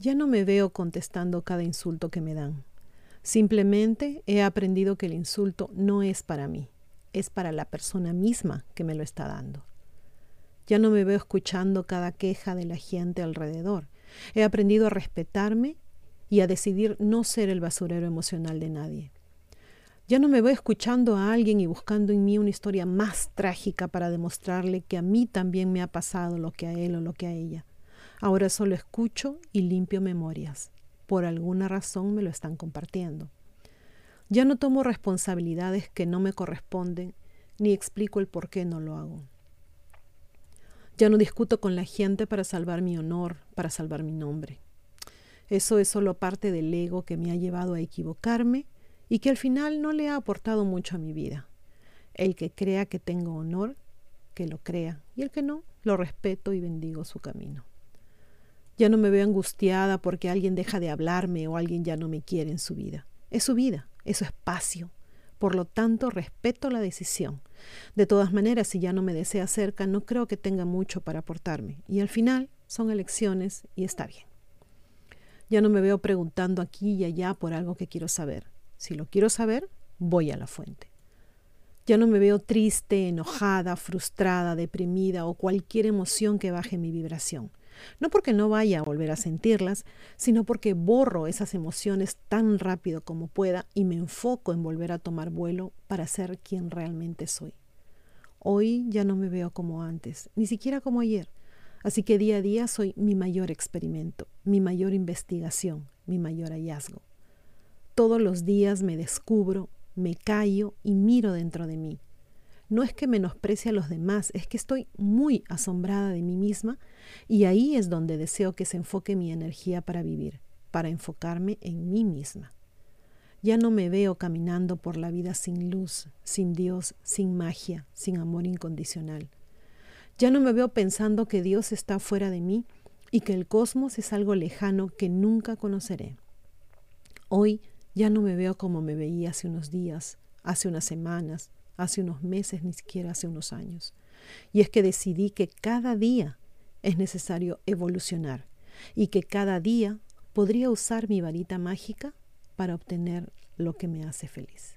Ya no me veo contestando cada insulto que me dan. Simplemente he aprendido que el insulto no es para mí, es para la persona misma que me lo está dando. Ya no me veo escuchando cada queja de la gente alrededor. He aprendido a respetarme y a decidir no ser el basurero emocional de nadie. Ya no me veo escuchando a alguien y buscando en mí una historia más trágica para demostrarle que a mí también me ha pasado lo que a él o lo que a ella. Ahora solo escucho y limpio memorias. Por alguna razón me lo están compartiendo. Ya no tomo responsabilidades que no me corresponden ni explico el por qué no lo hago. Ya no discuto con la gente para salvar mi honor, para salvar mi nombre. Eso es solo parte del ego que me ha llevado a equivocarme y que al final no le ha aportado mucho a mi vida. El que crea que tengo honor, que lo crea, y el que no, lo respeto y bendigo su camino. Ya no me veo angustiada porque alguien deja de hablarme o alguien ya no me quiere en su vida. Es su vida, es su espacio. Por lo tanto, respeto la decisión. De todas maneras, si ya no me desea cerca, no creo que tenga mucho para aportarme. Y al final, son elecciones y está bien. Ya no me veo preguntando aquí y allá por algo que quiero saber. Si lo quiero saber, voy a la fuente. Ya no me veo triste, enojada, frustrada, deprimida o cualquier emoción que baje mi vibración. No porque no vaya a volver a sentirlas, sino porque borro esas emociones tan rápido como pueda y me enfoco en volver a tomar vuelo para ser quien realmente soy. Hoy ya no me veo como antes, ni siquiera como ayer. Así que día a día soy mi mayor experimento, mi mayor investigación, mi mayor hallazgo. Todos los días me descubro, me callo y miro dentro de mí. No es que menosprecie a los demás, es que estoy muy asombrada de mí misma y ahí es donde deseo que se enfoque mi energía para vivir, para enfocarme en mí misma. Ya no me veo caminando por la vida sin luz, sin Dios, sin magia, sin amor incondicional. Ya no me veo pensando que Dios está fuera de mí y que el cosmos es algo lejano que nunca conoceré. Hoy ya no me veo como me veía hace unos días, hace unas semanas, hace unos meses, ni siquiera hace unos años. Y es que decidí que cada día es necesario evolucionar y que cada día podría usar mi varita mágica para obtener lo que me hace feliz.